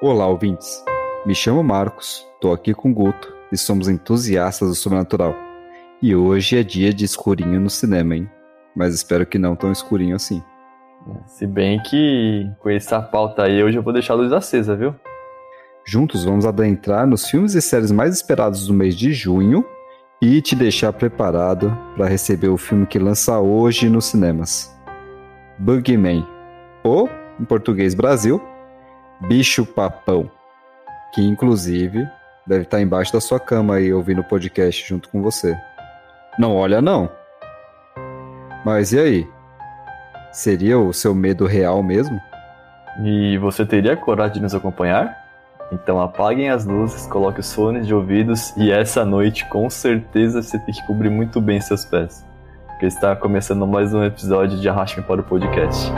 Olá, ouvintes. Me chamo Marcos, tô aqui com o Guto e somos entusiastas do sobrenatural. E hoje é dia de escurinho no cinema, hein? Mas espero que não tão escurinho assim. Se bem que com essa pauta aí hoje eu vou deixar a luz acesa, viu? Juntos vamos adentrar nos filmes e séries mais esperados do mês de junho e te deixar preparado para receber o filme que lança hoje nos cinemas. Bugman, ou, em português Brasil, Bicho Papão, que inclusive deve estar embaixo da sua cama aí ouvindo o podcast junto com você. Não olha não. Mas e aí? Seria o seu medo real mesmo? E você teria coragem de nos acompanhar? Então apaguem as luzes, coloque os fones de ouvidos e essa noite com certeza você tem que cobrir muito bem seus pés. Porque está começando mais um episódio de Arrastem para o Podcast.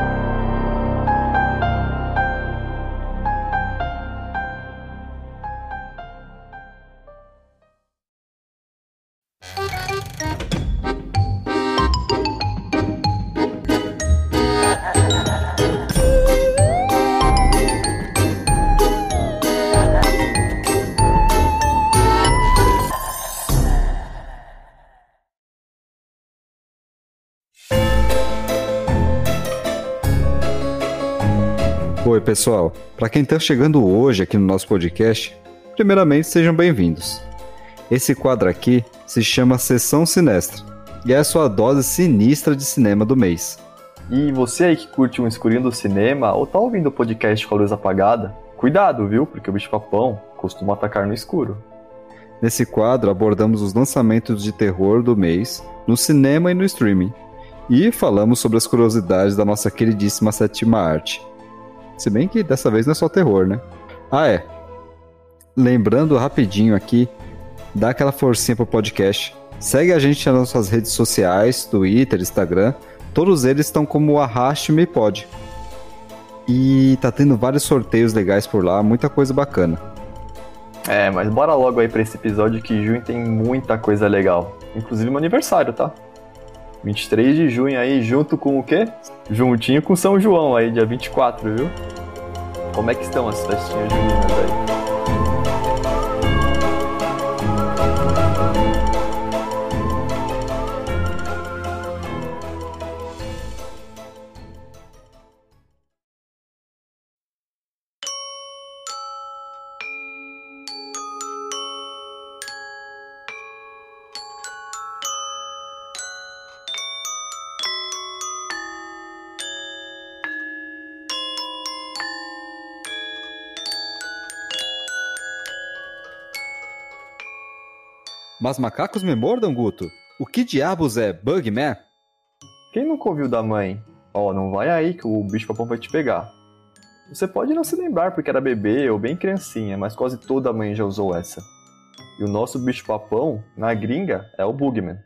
Pessoal. Para quem está chegando hoje aqui no nosso podcast, primeiramente sejam bem-vindos. Esse quadro aqui se chama Sessão Sinestra e é a sua dose sinistra de cinema do mês. E você aí que curte um escurinho do cinema ou tá ouvindo o podcast com a luz apagada, cuidado, viu? Porque o bicho-papão costuma atacar no escuro. Nesse quadro abordamos os lançamentos de terror do mês no cinema e no streaming. E falamos sobre as curiosidades da nossa queridíssima sétima arte. Se bem que dessa vez não é só terror, né? Ah, é. Lembrando rapidinho aqui, dá aquela forcinha pro podcast. Segue a gente nas nossas redes sociais, Twitter, Instagram. Todos eles estão como Arraste-me Pod. E tá tendo vários sorteios legais por lá, muita coisa bacana. É, mas bora logo aí pra esse episódio que junho tem muita coisa legal. Inclusive meu aniversário, tá? 23 de junho aí, junto com o quê? Juntinho com São João aí, dia 24, viu? Como é que estão as festinhas juninas aí? Mas macacos me mordam, Guto? O que diabos é Bugman? Quem nunca ouviu da mãe? Ó, não vai aí que o bicho papão vai te pegar. Você pode não se lembrar porque era bebê ou bem criancinha, mas quase toda mãe já usou essa. E o nosso bicho papão, na gringa, é o Bugman.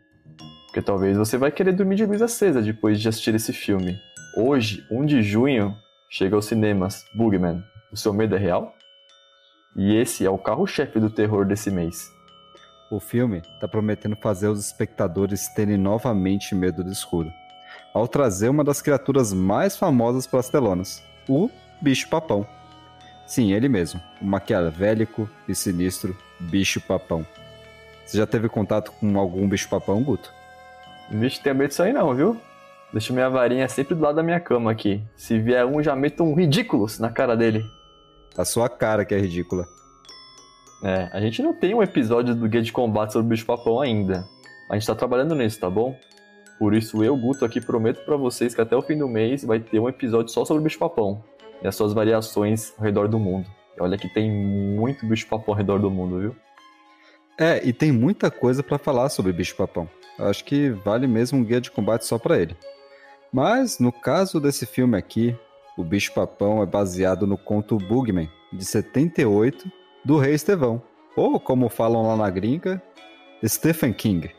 Porque talvez você vai querer dormir de luz acesa depois de assistir esse filme. Hoje, 1 de junho, chega aos cinemas Bugman. O seu medo é real? E esse é o carro-chefe do terror desse mês. O filme está prometendo fazer os espectadores terem novamente medo do escuro, ao trazer uma das criaturas mais famosas pelas telonas, o bicho-papão. Sim, ele mesmo, o maquiavélico e sinistro bicho-papão. Você já teve contato com algum bicho-papão, Guto? Bicho, tem medo disso aí não, viu? Deixo minha varinha sempre do lado da minha cama aqui. Se vier um, já meto um ridículos na cara dele. A sua cara que é ridícula. É, a gente não tem um episódio do Guia de Combate sobre o bicho-papão ainda. A gente tá trabalhando nisso, tá bom? Por isso eu, Guto, aqui prometo para vocês que até o fim do mês vai ter um episódio só sobre o bicho-papão e as suas variações ao redor do mundo. E olha que tem muito bicho-papão ao redor do mundo, viu? É, e tem muita coisa para falar sobre bicho-papão. Acho que vale mesmo um guia de combate só para ele. Mas, no caso desse filme aqui, o bicho-papão é baseado no conto Bugman, de 78, do Rei Estevão, ou como falam lá na gringa, Stephen King,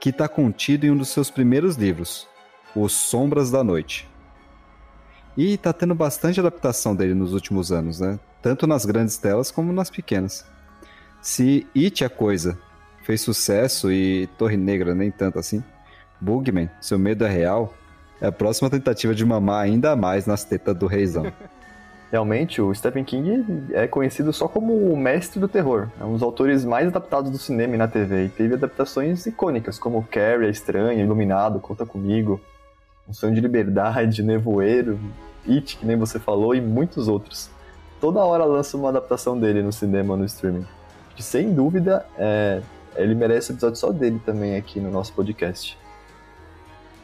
que está contido em um dos seus primeiros livros, Os Sombras da Noite. E está tendo bastante adaptação dele nos últimos anos, né? Tanto nas grandes telas como nas pequenas. Se It é coisa fez sucesso e Torre Negra nem tanto assim, Bugman, seu medo é real, é a próxima tentativa de mamar ainda mais nas tetas do reizão. Realmente, o Stephen King é conhecido só como o mestre do terror. É um dos autores mais adaptados do cinema e na TV. E teve adaptações icônicas, como Carrie, A Estranha, Iluminado, Conta Comigo, Um Sonho de Liberdade, Nevoeiro, It, que nem você falou, e muitos outros. Toda hora lança uma adaptação dele no cinema, no streaming. Que sem dúvida, é... ele merece episódio só dele também aqui no nosso podcast.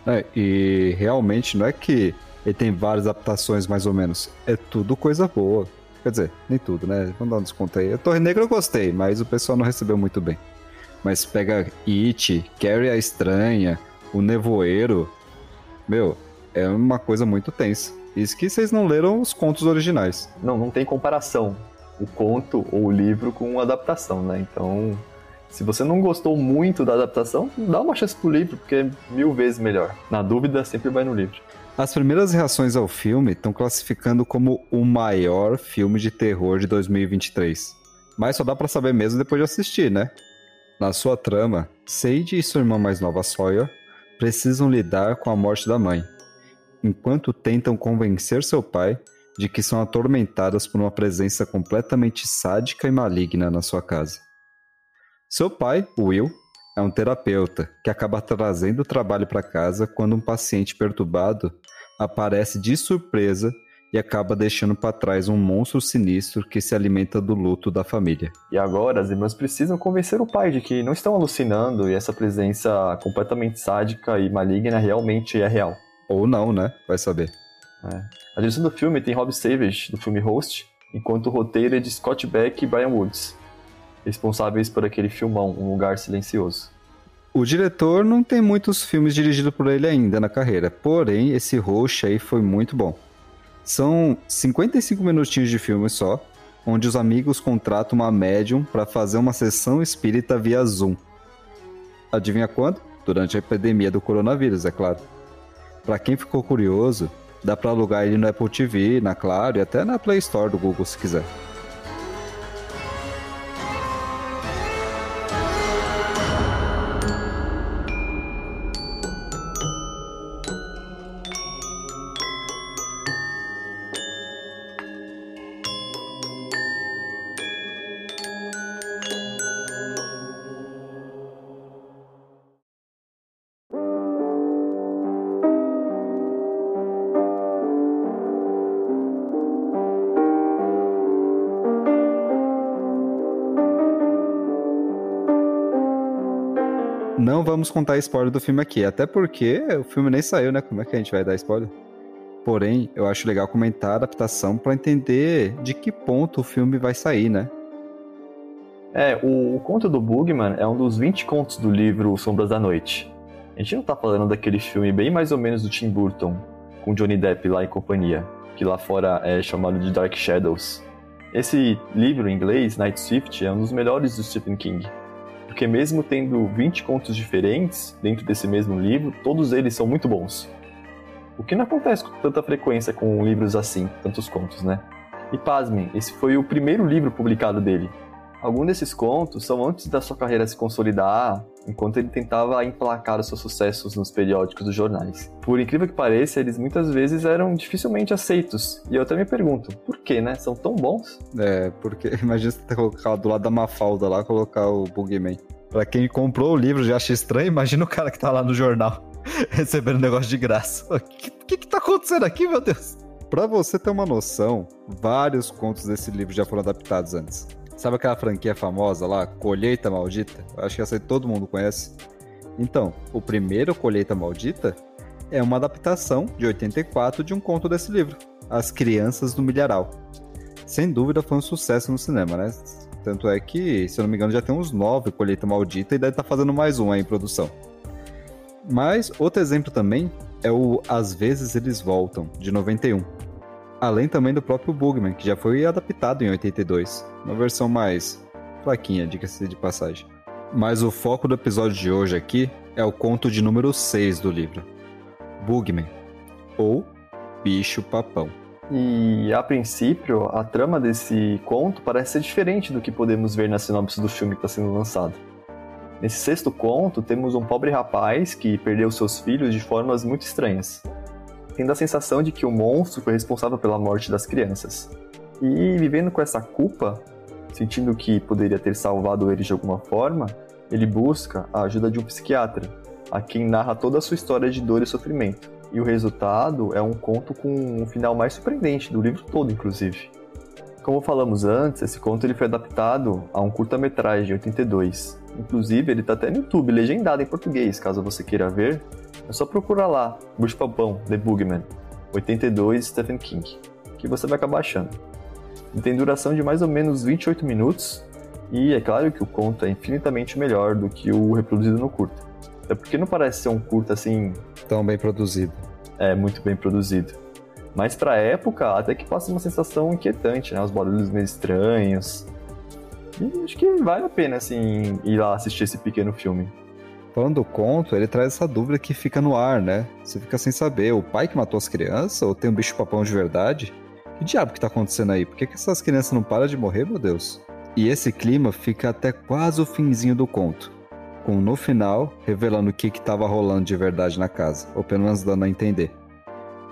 É, e realmente não é que ele tem várias adaptações, mais ou menos. É tudo coisa boa. Quer dizer, nem tudo, né? Vamos dar um desconto aí. A Torre Negra eu gostei, mas o pessoal não recebeu muito bem. Mas pega It, Carrie a Estranha, O Nevoeiro. Meu, é uma coisa muito tensa. Isso que vocês não leram os contos originais. Não, não tem comparação. O conto ou o livro com a adaptação, né? Então, se você não gostou muito da adaptação, dá uma chance pro livro, porque é mil vezes melhor. Na dúvida, sempre vai no livro. As primeiras reações ao filme estão classificando como o maior filme de terror de 2023. Mas só dá para saber mesmo depois de assistir, né? Na sua trama, Sage e sua irmã mais nova Sawyer precisam lidar com a morte da mãe, enquanto tentam convencer seu pai de que são atormentadas por uma presença completamente sádica e maligna na sua casa. Seu pai, Will, é um terapeuta que acaba trazendo o trabalho para casa quando um paciente perturbado aparece de surpresa e acaba deixando para trás um monstro sinistro que se alimenta do luto da família. E agora as irmãs precisam convencer o pai de que não estão alucinando e essa presença completamente sádica e maligna realmente é real. Ou não, né? Vai saber. É. A direção do filme tem Rob Savage, do filme Host, enquanto o roteiro é de Scott Beck e Brian Woods responsáveis por aquele filmão, Um Lugar Silencioso. O diretor não tem muitos filmes dirigidos por ele ainda na carreira, porém esse Roxo aí foi muito bom. São 55 minutinhos de filme só, onde os amigos contratam uma médium para fazer uma sessão espírita via Zoom. Adivinha quando? Durante a epidemia do coronavírus, é claro. Para quem ficou curioso, dá para alugar ele no Apple TV, na Claro e até na Play Store do Google se quiser. Vamos contar spoiler do filme aqui, até porque o filme nem saiu, né? Como é que a gente vai dar spoiler? Porém, eu acho legal comentar a adaptação para entender de que ponto o filme vai sair, né? É, o, o, conto do Bugman é um dos 20 contos do livro Sombras da Noite. A gente não tá falando daquele filme bem mais ou menos do Tim Burton, com Johnny Depp lá em companhia, que lá fora é chamado de Dark Shadows. Esse livro em inglês, Night Swift, é um dos melhores do Stephen King porque mesmo tendo 20 contos diferentes dentro desse mesmo livro, todos eles são muito bons. O que não acontece com tanta frequência com livros assim, tantos contos, né? E pasmem, esse foi o primeiro livro publicado dele. Alguns desses contos são antes da sua carreira se consolidar, enquanto ele tentava emplacar os seus sucessos nos periódicos dos jornais. Por incrível que pareça, eles muitas vezes eram dificilmente aceitos. E eu até me pergunto, por que, né? São tão bons? É, porque imagina você ter colocado do lado da Mafalda lá, colocar o Bugman. Pra quem comprou o livro já acha estranho, imagina o cara que tá lá no jornal recebendo negócio de graça. O que, que, que tá acontecendo aqui, meu Deus? Pra você ter uma noção, vários contos desse livro já foram adaptados antes. Sabe aquela franquia famosa lá, Colheita Maldita? acho que essa aí todo mundo conhece. Então, o primeiro Colheita Maldita é uma adaptação de 84 de um conto desse livro, As Crianças do Milharal. Sem dúvida foi um sucesso no cinema, né? Tanto é que, se eu não me engano, já tem uns nove Colheita Maldita e deve estar tá fazendo mais um aí em produção. Mas outro exemplo também é o Às vezes Eles Voltam, de 91 além também do próprio Bugman, que já foi adaptado em 82, uma versão mais fraquinha, diga-se de passagem. Mas o foco do episódio de hoje aqui é o conto de número 6 do livro, Bugman, ou Bicho Papão. E a princípio, a trama desse conto parece ser diferente do que podemos ver na sinopse do filme que está sendo lançado. Nesse sexto conto, temos um pobre rapaz que perdeu seus filhos de formas muito estranhas. Tendo a sensação de que o monstro foi responsável pela morte das crianças. E vivendo com essa culpa, sentindo que poderia ter salvado eles de alguma forma, ele busca a ajuda de um psiquiatra, a quem narra toda a sua história de dor e sofrimento. E o resultado é um conto com um final mais surpreendente do livro todo, inclusive. Como falamos antes, esse conto ele foi adaptado a um curta-metragem de 82. Inclusive, ele está até no YouTube, legendado em português, caso você queira ver. É só procurar lá, Bush Papão, The Boogeyman, 82, Stephen King, que você vai acabar achando. Ele tem duração de mais ou menos 28 minutos, e é claro que o conto é infinitamente melhor do que o reproduzido no curta. Até porque não parece ser um curta assim. Tão bem produzido. É, muito bem produzido. Mas pra época, até que passa uma sensação inquietante, né? Os barulhos meio estranhos. E acho que vale a pena, assim, ir lá assistir esse pequeno filme. Falando do conto, ele traz essa dúvida que fica no ar, né? Você fica sem saber, o pai que matou as crianças ou tem um bicho-papão de verdade? Que diabo que tá acontecendo aí? Por que, que essas crianças não param de morrer, meu Deus? E esse clima fica até quase o finzinho do conto, com no final revelando o que estava rolando de verdade na casa, ou pelo menos dando a entender.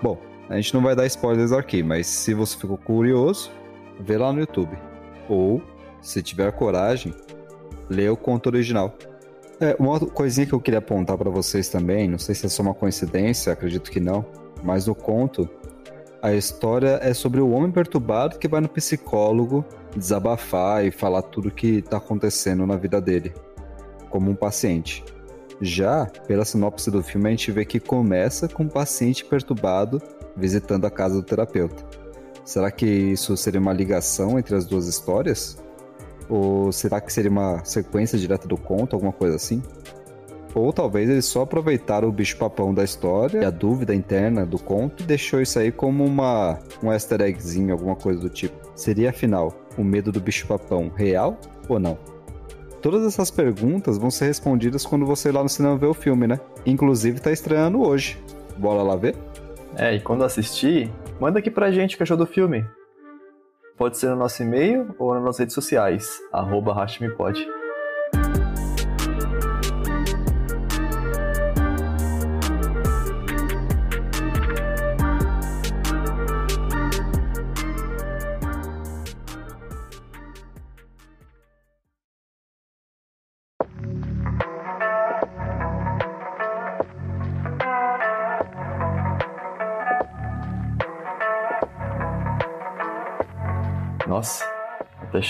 Bom, a gente não vai dar spoilers aqui, mas se você ficou curioso, vê lá no YouTube. Ou, se tiver coragem, lê o conto original. É, uma coisinha que eu queria apontar para vocês também, não sei se é só uma coincidência, acredito que não, mas no conto, a história é sobre o homem perturbado que vai no psicólogo desabafar e falar tudo que está acontecendo na vida dele, como um paciente. Já, pela sinopse do filme, a gente vê que começa com um paciente perturbado visitando a casa do terapeuta. Será que isso seria uma ligação entre as duas histórias? Ou será que seria uma sequência direta do conto, alguma coisa assim? Ou talvez eles só aproveitaram o bicho-papão da história e a dúvida interna do conto e deixou isso aí como uma, um easter eggzinho, alguma coisa do tipo. Seria afinal o medo do bicho-papão real ou não? Todas essas perguntas vão ser respondidas quando você ir lá no cinema ver o filme, né? Inclusive tá estreando hoje. Bora lá ver? É, e quando assistir, manda aqui pra gente o que achou do filme. Pode ser no nosso e-mail ou nas nossas redes sociais, arroba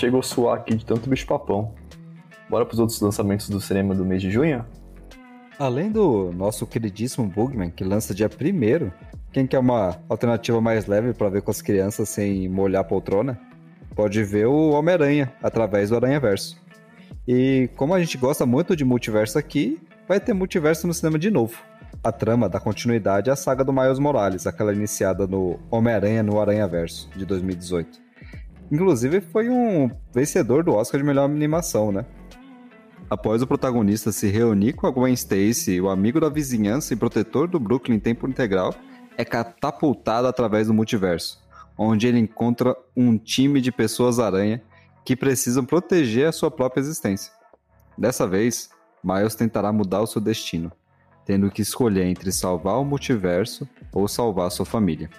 chegou a suar aqui de tanto bicho-papão. Bora pros outros lançamentos do cinema do mês de junho? Além do nosso queridíssimo Bugman, que lança dia 1 quem quer uma alternativa mais leve para ver com as crianças sem molhar a poltrona, pode ver o Homem-Aranha através do Aranha Verso. E como a gente gosta muito de multiverso aqui, vai ter multiverso no cinema de novo. A trama dá continuidade à saga do Miles Morales, aquela iniciada no Homem-Aranha no Aranha Verso, de 2018. Inclusive, foi um vencedor do Oscar de melhor animação, né? Após o protagonista se reunir com a Gwen Stacy, o amigo da vizinhança e protetor do Brooklyn em tempo integral, é catapultado através do multiverso, onde ele encontra um time de pessoas-aranha que precisam proteger a sua própria existência. Dessa vez, Miles tentará mudar o seu destino, tendo que escolher entre salvar o multiverso ou salvar sua família.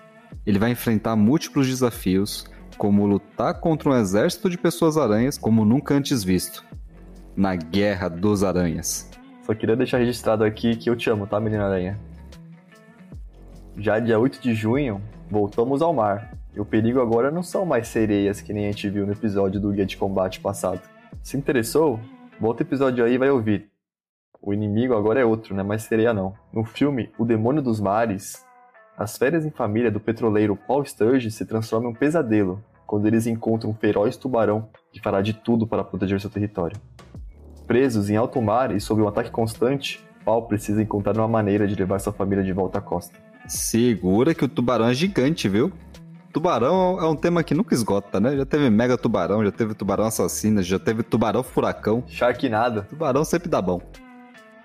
Ele vai enfrentar múltiplos desafios como lutar contra um exército de pessoas-aranhas como nunca antes visto. Na Guerra dos Aranhas. Só queria deixar registrado aqui que eu te amo, tá, menina aranha? Já dia 8 de junho, voltamos ao mar. E o perigo agora não são mais sereias que nem a gente viu no episódio do Guia de Combate passado. Se interessou? Volta o episódio aí e vai ouvir. O inimigo agora é outro, não é mais sereia não. No filme O Demônio dos Mares, as férias em família do petroleiro Paul Sturges se transformam em um pesadelo quando eles encontram um feroz tubarão que fará de tudo para proteger seu território. Presos em alto mar e sob um ataque constante, Paul precisa encontrar uma maneira de levar sua família de volta à costa. Segura que o tubarão é gigante, viu? Tubarão é um tema que nunca esgota, né? Já teve mega tubarão, já teve tubarão assassino, já teve tubarão furacão. Sharknado. Tubarão sempre dá bom.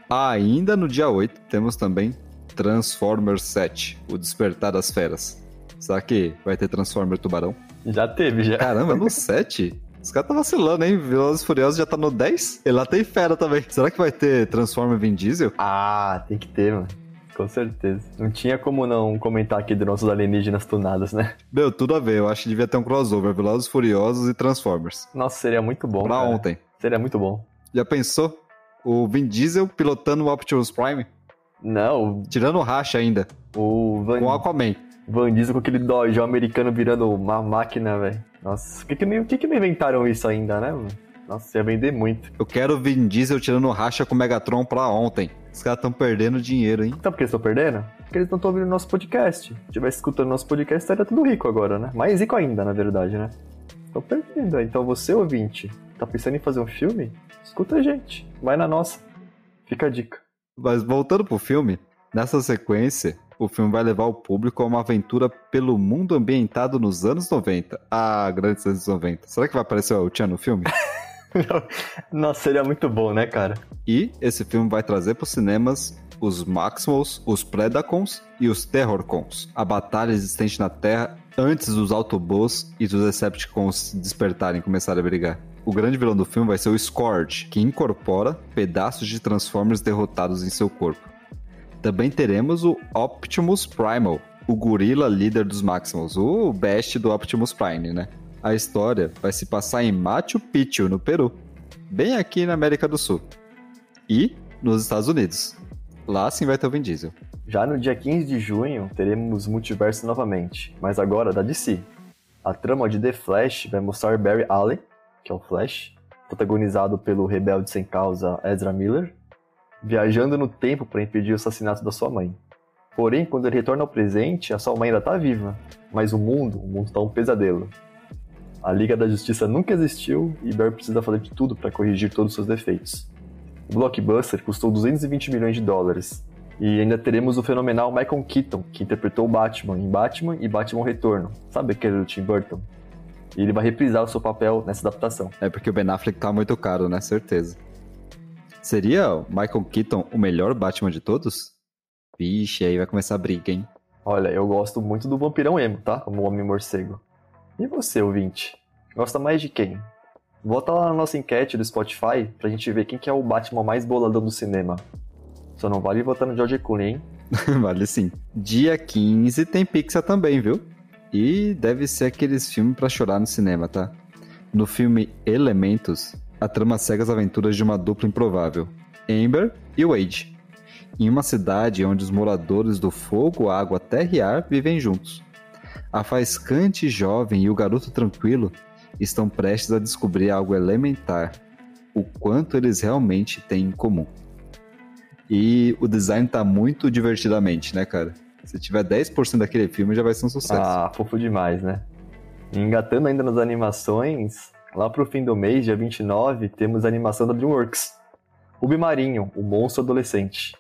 Ainda no dia 8 temos também Transformers 7, O Despertar das Feras. Será que vai ter Transformer Tubarão? Já teve, já. Caramba, no 7? Os caras tá vacilando, hein? Velozes Furiosos já tá no 10? E lá tem fera também. Será que vai ter Transformer Vin Diesel? Ah, tem que ter, mano. Com certeza. Não tinha como não comentar aqui dos nossos alienígenas tunados, né? Deu tudo a ver. Eu acho que devia ter um crossover. Velozes Furiosos e Transformers. Nossa, seria muito bom, Pra cara. ontem. Seria muito bom. Já pensou? O Vin Diesel pilotando o Optimus Prime? Não, Tirando o racha ainda. o Van, Com o Aquaman. Van Diesel com aquele dojão americano virando uma máquina, velho. Nossa, por que que, não- que que não inventaram isso ainda, né? mano? Nossa, ia vender muito. Eu quero o Vin Diesel tirando o racha com o Megatron pra ontem. Os caras estão perdendo dinheiro, hein? Sabe por que eles estão perdendo? Porque eles não estão ouvindo nosso podcast. Se tivesse escutando nosso podcast, estaria tudo rico agora, né? Mais rico ainda, na verdade, né? Estão perdendo. Então você, ouvinte, tá pensando em fazer um filme? Escuta a gente. Vai na nossa. Fica a dica. Mas voltando pro filme, nessa sequência, o filme vai levar o público a uma aventura pelo mundo ambientado nos anos 90. Ah, grandes anos 90. Será que vai aparecer o Tchan no filme? Nossa, seria muito bom, né, cara? E esse filme vai trazer para os cinemas os Maximals, os Predacons e os Terrorcons. A batalha existente na Terra antes dos Autobots e dos Decepticons se despertarem e começarem a brigar. O grande vilão do filme vai ser o Scourge, que incorpora pedaços de Transformers derrotados em seu corpo. Também teremos o Optimus Primal, o gorila líder dos Maximals, o best do Optimus Prime, né? A história vai se passar em Machu Picchu, no Peru, bem aqui na América do Sul. E nos Estados Unidos. Lá sim vai ter o Vin Diesel. Já no dia 15 de junho, teremos multiverso novamente, mas agora da DC. A trama de The Flash vai mostrar Barry Allen, que é o Flash, protagonizado pelo rebelde sem causa Ezra Miller, viajando no tempo para impedir o assassinato da sua mãe. Porém, quando ele retorna ao presente, a sua mãe ainda está viva, mas o mundo, o mundo está um pesadelo. A Liga da Justiça nunca existiu e Barry precisa fazer de tudo para corrigir todos os seus defeitos. O blockbuster custou 220 milhões de dólares. E ainda teremos o fenomenal Michael Keaton, que interpretou o Batman em Batman e Batman Retorno. Sabe aquele do Tim Burton? E ele vai reprisar o seu papel nessa adaptação. É porque o Ben Affleck tá muito caro, né? Certeza. Seria o Michael Keaton o melhor Batman de todos? Vixe, aí vai começar a briga, hein? Olha, eu gosto muito do Vampirão Emo, tá? Como Homem Morcego. E você, ouvinte? Gosta mais de quem? Volta lá na nossa enquete do Spotify pra gente ver quem que é o Batman mais boladão do cinema. Só não vale votar no George Clooney, hein? vale sim. Dia 15 tem Pixar também, viu? E deve ser aqueles filmes pra chorar no cinema, tá? No filme Elementos, a trama segue as aventuras de uma dupla improvável, Amber e Wade, em uma cidade onde os moradores do fogo, água, terra e ar vivem juntos. A faiscante jovem e o garoto tranquilo estão prestes a descobrir algo elementar, o quanto eles realmente têm em comum. E o design tá muito divertidamente, né, cara? Se tiver 10% daquele filme, já vai ser um sucesso. Ah, fofo demais, né? Engatando ainda nas animações, lá pro fim do mês, dia 29, temos a animação da DreamWorks. Ruby Marinho, o monstro adolescente.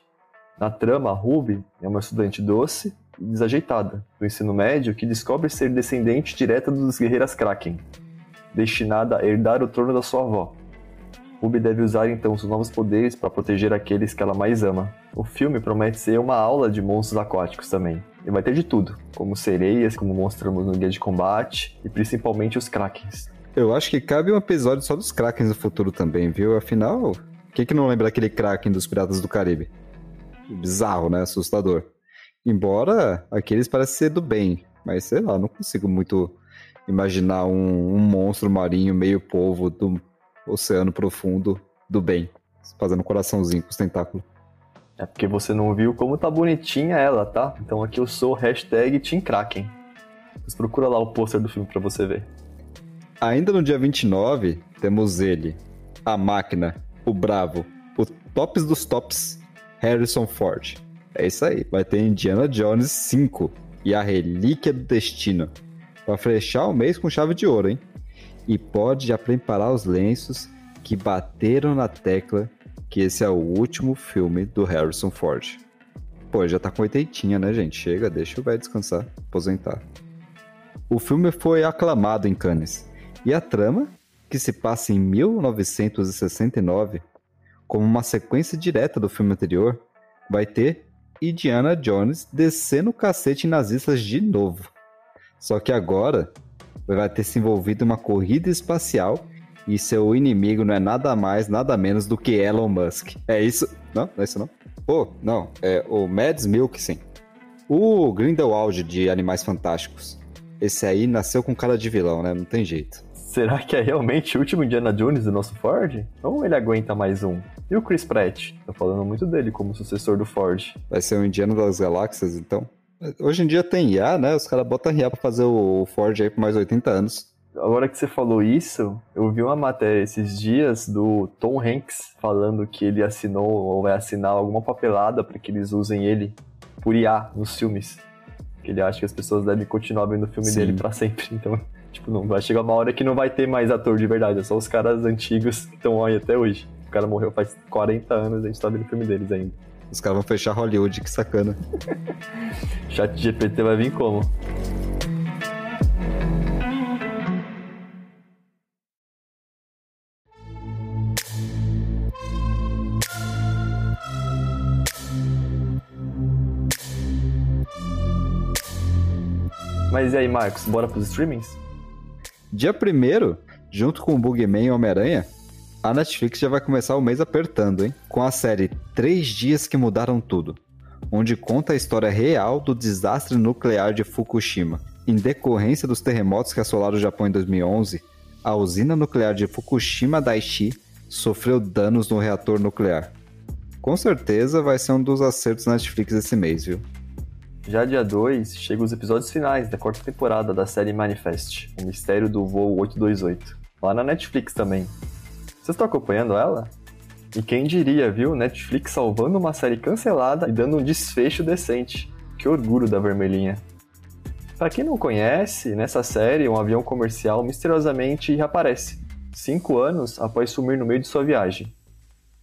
Na trama, Ruby é uma estudante doce e desajeitada do ensino médio que descobre ser descendente direta dos guerreiras Kraken, destinada a herdar o trono da sua avó. Ruby deve usar então seus novos poderes para proteger aqueles que ela mais ama. O filme promete ser uma aula de monstros aquáticos também. E vai ter de tudo, como sereias, como mostramos no guia de combate, e principalmente os Krakens. Eu acho que cabe um episódio só dos Krakens no futuro também, viu? Afinal, quem que não lembra aquele Kraken dos Piratas do Caribe? Bizarro, né? Assustador. Embora aqueles parecem ser do bem, mas sei lá, não consigo muito imaginar um, um monstro marinho meio polvo do oceano profundo do bem, fazendo um coraçãozinho com os tentáculos. É porque você não viu como tá bonitinha ela, tá? Então aqui eu sou hashtag Team Kraken. Mas procura lá o pôster do filme pra você ver. Ainda no dia 29, temos ele, a máquina, o bravo, o tops dos tops, Harrison Ford. É isso aí, vai ter Indiana Jones 5 e a Relíquia do Destino. Pra fechar o mês com chave de ouro, hein? E pode já preparar os lenços que bateram na tecla que esse é o último filme do Harrison Ford. Pô, já tá com oitentinha, né, gente? Chega, deixa o velho descansar, aposentar. O filme foi aclamado em Cannes. E a trama, que se passa em 1969, como uma sequência direta do filme anterior, vai ter Indiana Jones descendo o cacete em nazistas de novo. Só que agora vai ter se envolvido em uma corrida espacial e seu inimigo não é nada mais, nada menos do que Elon Musk. É isso? Não, não é isso não. Oh, não, é o Mads Mikkelsen. O Grindelwald de Animais Fantásticos. Esse aí nasceu com cara de vilão, né? Não tem jeito. Será que é realmente o último Indiana Jones do nosso Ford? Ou ele aguenta mais um? E o Chris Pratt? Tô falando muito dele como sucessor do Ford. Vai ser o Indiana das Galáxias, então? Hoje em dia tem IA, né? Os caras botam IA pra fazer o Ford aí por mais 80 anos. Agora que você falou isso, eu vi uma matéria esses dias do Tom Hanks falando que ele assinou ou vai assinar alguma papelada para que eles usem ele por IA nos filmes. Que ele acha que as pessoas devem continuar vendo o filme Sim. dele para sempre. Então, tipo, não vai chegar uma hora que não vai ter mais ator de verdade, é só os caras antigos que estão aí até hoje. O cara morreu faz 40 anos e a gente tá vendo o filme deles ainda. Os caras vão fechar Hollywood, que sacana. Chat GPT vai vir como? Mas e aí, Marcos, bora pros streamings? Dia 1 junto com o Bugman e Homem-Aranha, a Netflix já vai começar o mês apertando, hein? Com a série Três Dias que Mudaram Tudo, onde conta a história real do desastre nuclear de Fukushima. Em decorrência dos terremotos que assolaram o Japão em 2011, a usina nuclear de Fukushima Daiichi sofreu danos no reator nuclear. Com certeza vai ser um dos acertos da Netflix esse mês, viu? Já dia 2, chegam os episódios finais da quarta temporada da série Manifest, O Mistério do Voo 828, lá na Netflix também. Vocês estão acompanhando ela? E quem diria, viu? Netflix salvando uma série cancelada e dando um desfecho decente. Que orgulho da vermelhinha. Para quem não conhece, nessa série um avião comercial misteriosamente reaparece, cinco anos após sumir no meio de sua viagem.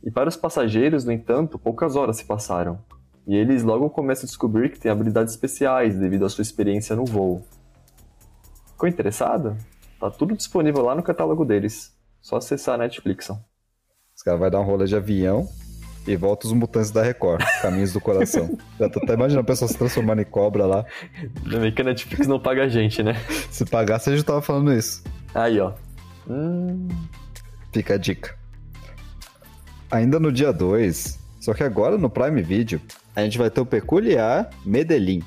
E para os passageiros, no entanto, poucas horas se passaram, e eles logo começam a descobrir que têm habilidades especiais devido à sua experiência no voo. Ficou interessado? Tá tudo disponível lá no catálogo deles. Só acessar a Netflix. Os caras vão dar um rolê de avião e volta os mutantes da Record, Caminhos do Coração. Já tô até imaginando a pessoa se transformando em cobra lá. Ainda bem que a Netflix não paga a gente, né? Se pagasse, a gente tava falando isso. Aí, ó. Hum... Fica a dica. Ainda no dia 2, só que agora no Prime Video, a gente vai ter o peculiar Medellín.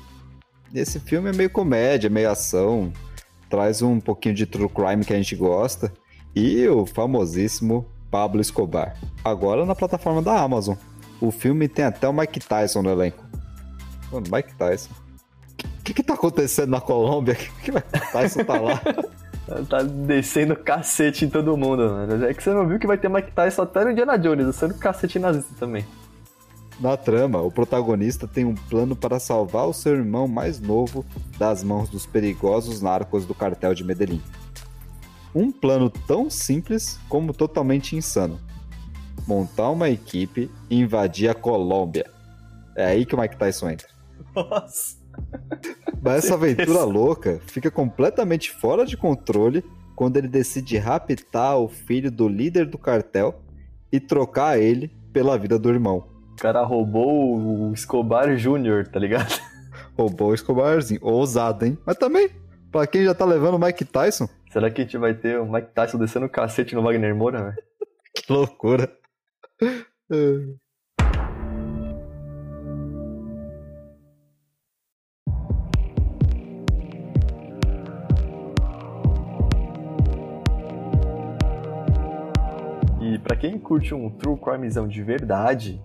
Esse filme é meio comédia, meio ação, traz um pouquinho de true crime que a gente gosta e o famosíssimo Pablo Escobar. Agora na plataforma da Amazon. O filme tem até o Mike Tyson no elenco. Mano, Mike Tyson. O que, que tá acontecendo na Colômbia? Que, que Mike Tyson tá lá? tá descendo cacete em todo mundo, mano. É que você não viu que vai ter Mike Tyson até no Indiana Jones, descendo cacete nazista também. Na trama, o protagonista tem um plano para salvar o seu irmão mais novo das mãos dos perigosos narcos do cartel de Medellín. Um plano tão simples como totalmente insano. Montar uma equipe e invadir a Colômbia. É aí que o Mike Tyson entra. Nossa! Mas essa aventura louca fica completamente fora de controle quando ele decide raptar o filho do líder do cartel e trocar ele pela vida do irmão. O cara roubou o Escobar Júnior, tá ligado? Roubou o Escobarzinho. Ousado, hein? Mas também, pra quem já tá levando o Mike Tyson, Será que a gente vai ter o Mike Tyson descendo o cacete no Wagner Moura, velho? que loucura. E para quem curte um true crimezão de verdade,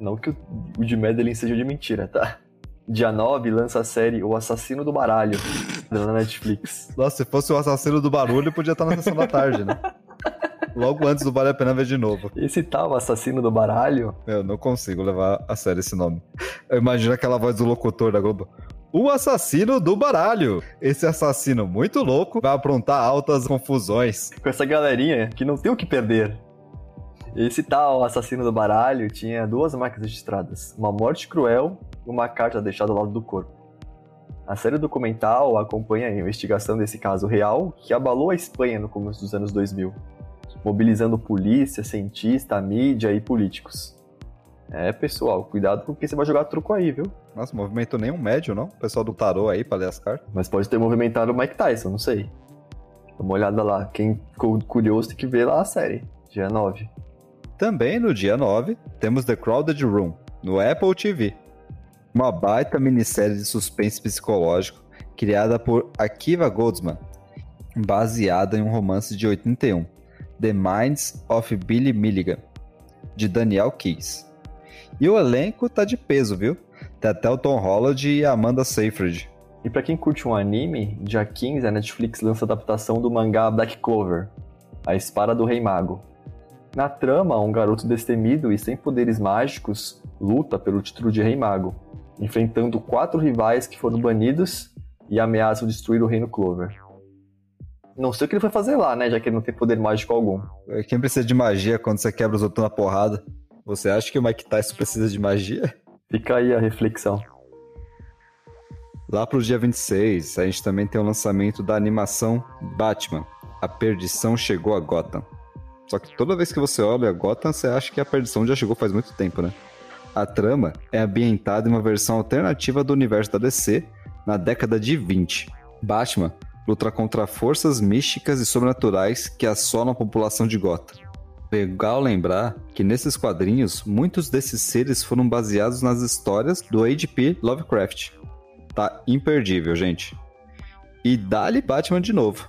não que o de Madeline seja de mentira, tá? Dia 9 lança a série O Assassino do Baralho na Netflix. Nossa, se fosse o assassino do barulho, podia estar na sessão da tarde, né? Logo antes do Vale a Pena Ver de novo. Esse tal assassino do baralho? Eu não consigo levar a sério esse nome. Eu imagino aquela voz do locutor da Globo. O assassino do baralho. Esse assassino muito louco vai aprontar altas confusões. Com essa galerinha que não tem o que perder. Esse tal assassino do baralho tinha duas marcas registradas: uma morte cruel e uma carta deixada ao lado do corpo. A série documental acompanha a investigação desse caso real que abalou a Espanha no começo dos anos 2000, mobilizando polícia, cientista, mídia e políticos. É, pessoal, cuidado com quem você vai jogar truco aí, viu? Nossa, movimentou nenhum médio, não? O pessoal do tarô aí pra ler as cartas. Mas pode ter movimentado o Mike Tyson, não sei. Dá uma olhada lá. Quem ficou curioso tem que ver lá a série, dia 9. Também no dia 9, temos The Crowded Room, no Apple TV. Uma baita minissérie de suspense psicológico criada por Akiva Goldsman, baseada em um romance de 81, The Minds of Billy Milligan, de Daniel Keyes. E o elenco tá de peso, viu? Tem até o Tom Holland e a Amanda Seyfried. E para quem curte um anime, dia 15 a Netflix lança a adaptação do mangá Black Clover, A Espada do Rei Mago. Na trama, um garoto destemido e sem poderes mágicos luta pelo título de Rei Mago, enfrentando quatro rivais que foram banidos e ameaçam destruir o Reino Clover. Não sei o que ele foi fazer lá, né? Já que ele não tem poder mágico algum. Quem precisa de magia quando você quebra os outros na porrada? Você acha que o Mike Tyson precisa de magia? Fica aí a reflexão. Lá pro dia 26, a gente também tem o lançamento da animação Batman. A perdição chegou a Gotham. Só que toda vez que você olha a Gotham, você acha que a perdição já chegou faz muito tempo, né? A trama é ambientada em uma versão alternativa do universo da DC na década de 20. Batman luta contra forças místicas e sobrenaturais que assolam a população de Gotham. Legal lembrar que nesses quadrinhos, muitos desses seres foram baseados nas histórias do H.P. Lovecraft. Tá imperdível, gente. E dá-lhe Batman de novo.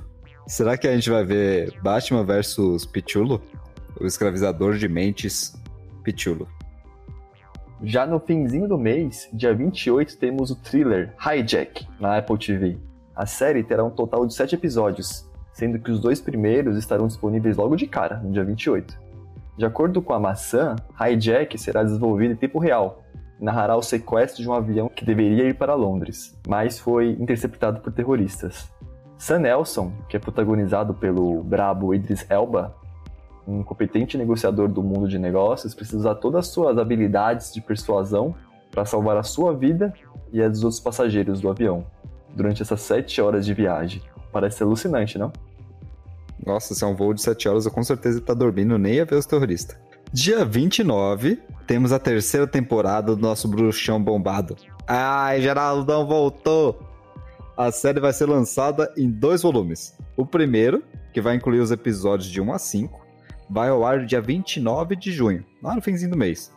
Será que a gente vai ver Batman versus Pichulo? O escravizador de mentes Pichulo. Já no finzinho do mês, dia 28, temos o thriller Hijack na Apple TV. A série terá um total de 7 episódios, sendo que os dois primeiros estarão disponíveis logo de cara, no dia 28. De acordo com a maçã, Hijack será desenvolvido em tempo real, narrará o sequestro de um avião que deveria ir para Londres, mas foi interceptado por terroristas. Sam Nelson, que é protagonizado pelo brabo Idris Elba, um competente negociador do mundo de negócios, precisa usar todas as suas habilidades de persuasão para salvar a sua vida e a dos outros passageiros do avião durante essas sete horas de viagem. Parece alucinante, não? Nossa, se é um voo de sete horas, eu com certeza tá dormindo, nem ia ver os terroristas. Dia 29, temos a terceira temporada do nosso bruxão bombado. Ai, Geraldão voltou! A série vai ser lançada em dois volumes. O primeiro, que vai incluir os episódios de 1 a 5, vai ao ar dia 29 de junho, lá no finzinho do mês.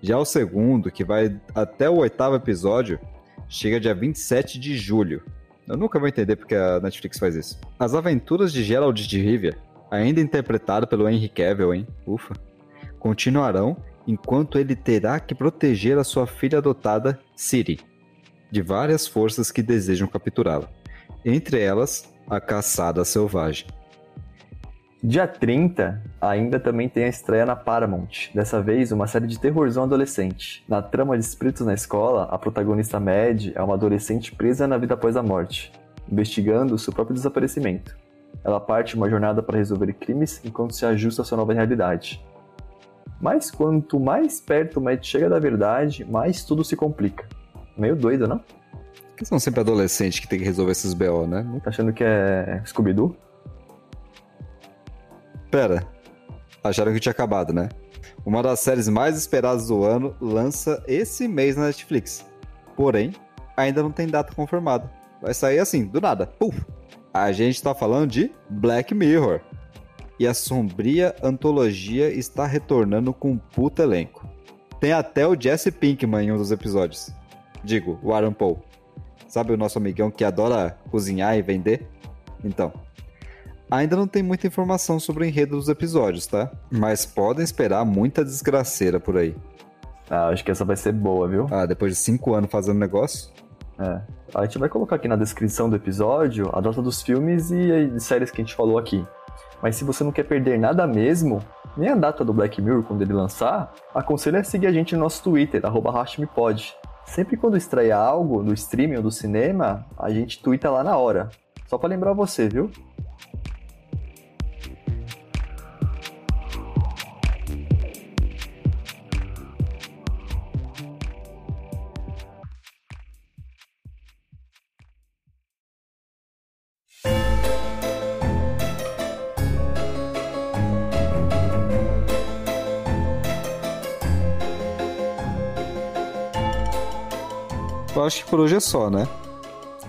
Já o segundo, que vai até o oitavo episódio, chega dia 27 de julho. Eu nunca vou entender porque a Netflix faz isso. As Aventuras de Gerald de Rivia, ainda interpretado pelo Henry Cavill, hein? Ufa. Continuarão enquanto ele terá que proteger a sua filha adotada, Siri, de várias forças que desejam capturá-la. Entre elas, a caçada selvagem. Dia 30, ainda também tem a estreia na Paramount. Dessa vez, uma série de terrorzão adolescente. Na trama de Espíritos na Escola, a protagonista Mad é uma adolescente presa na vida após a morte, investigando seu próprio desaparecimento. Ela parte uma jornada para resolver crimes enquanto se ajusta à sua nova realidade. Mas quanto mais perto Mad chega da verdade, mais tudo se complica. Meio doido, não? Que são sempre adolescentes que tem que resolver esses BO, né? Tá achando que é Scooby-Doo? Pera, acharam que tinha acabado, né? Uma das séries mais esperadas do ano lança esse mês na Netflix. Porém, ainda não tem data confirmada. Vai sair assim, do nada. Puf! A gente tá falando de Black Mirror. E a sombria antologia está retornando com um puta elenco. Tem até o Jesse Pinkman em um dos episódios. Digo, o Aaron Paul. Sabe o nosso amigão que adora cozinhar e vender? Então, Ainda não tem muita informação sobre o enredo dos episódios, tá? Mas podem esperar muita desgraceira por aí. Ah, acho que essa vai ser boa, viu? Ah, depois de cinco anos fazendo negócio? É. A gente vai colocar aqui na descrição do episódio a data dos filmes e as séries que a gente falou aqui. Mas se você não quer perder nada mesmo, nem a data do Black Mirror quando ele lançar, aconselho a seguir a gente no nosso Twitter, arroba Sempre quando estreia algo do streaming ou do cinema, a gente twitta lá na hora. Só para lembrar você, viu? Eu acho que por hoje é só, né?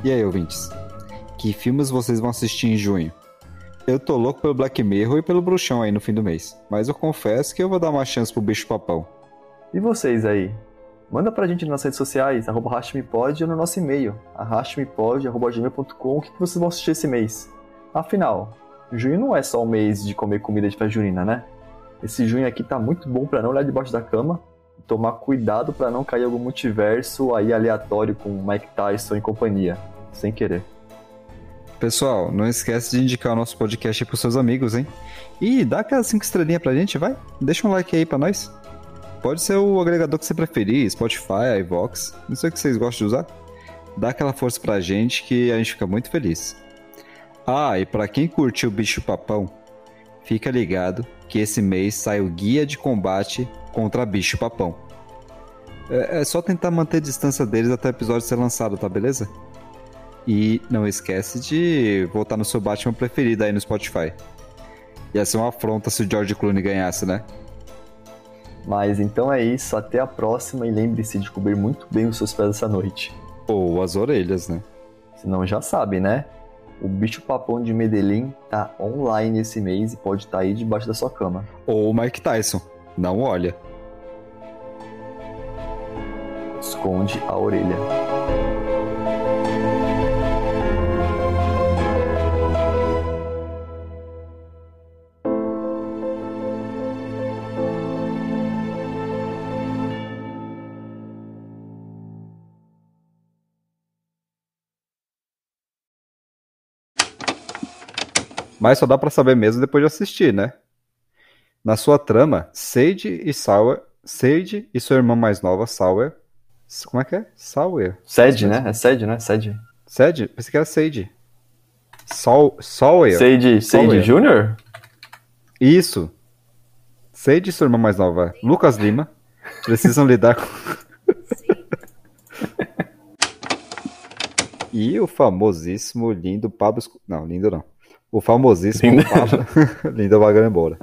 E aí, ouvintes? Que filmes vocês vão assistir em junho? Eu tô louco pelo Black Mirror e pelo Bruxão aí no fim do mês. Mas eu confesso que eu vou dar uma chance pro bicho papão. E vocês aí? Manda pra gente nas redes sociais, arroba ou no nosso e-mail, arrastmepod.gmail.com, o que vocês vão assistir esse mês. Afinal, junho não é só um mês de comer comida de festa junina, né? Esse junho aqui tá muito bom para não olhar debaixo da cama tomar cuidado para não cair algum multiverso aí aleatório com Mike Tyson e companhia, sem querer. Pessoal, não esquece de indicar o nosso podcast pros seus amigos, hein? E dá aquelas 5 estrelinhas pra gente, vai? Deixa um like aí pra nós. Pode ser o agregador que você preferir, Spotify, iVox, não sei o que vocês gostam de usar. Dá aquela força pra gente que a gente fica muito feliz. Ah, e para quem curtiu o bicho papão, fica ligado que esse mês sai o guia de combate contra bicho papão. É, é só tentar manter a distância deles até o episódio ser lançado, tá beleza? E não esquece de voltar no seu Batman preferido aí no Spotify. Ia ser uma afronta se o George Clooney ganhasse, né? Mas então é isso, até a próxima e lembre-se de cobrir muito bem os seus pés essa noite. Ou as orelhas, né? Senão já sabe, né? O bicho papão de Medellín tá online esse mês e pode estar tá aí debaixo da sua cama. Ou o Mike Tyson. Não olha. Esconde a orelha. Mas só dá para saber mesmo depois de assistir, né? Na sua trama, Sage e Sauer, Sage e sua irmã mais nova, Sauer, como é que é? Sauer? Sage, né? É Sage, né? Sage. Sage? Pensei que era Sage. Sol, Sawyer. Sage, Sage Jr.? Isso. Sage e sua irmã mais nova, Lucas Lima, precisam lidar com... e o famosíssimo lindo Pablo... Não, lindo não o famosíssimo Linda, Linda Vagar embora.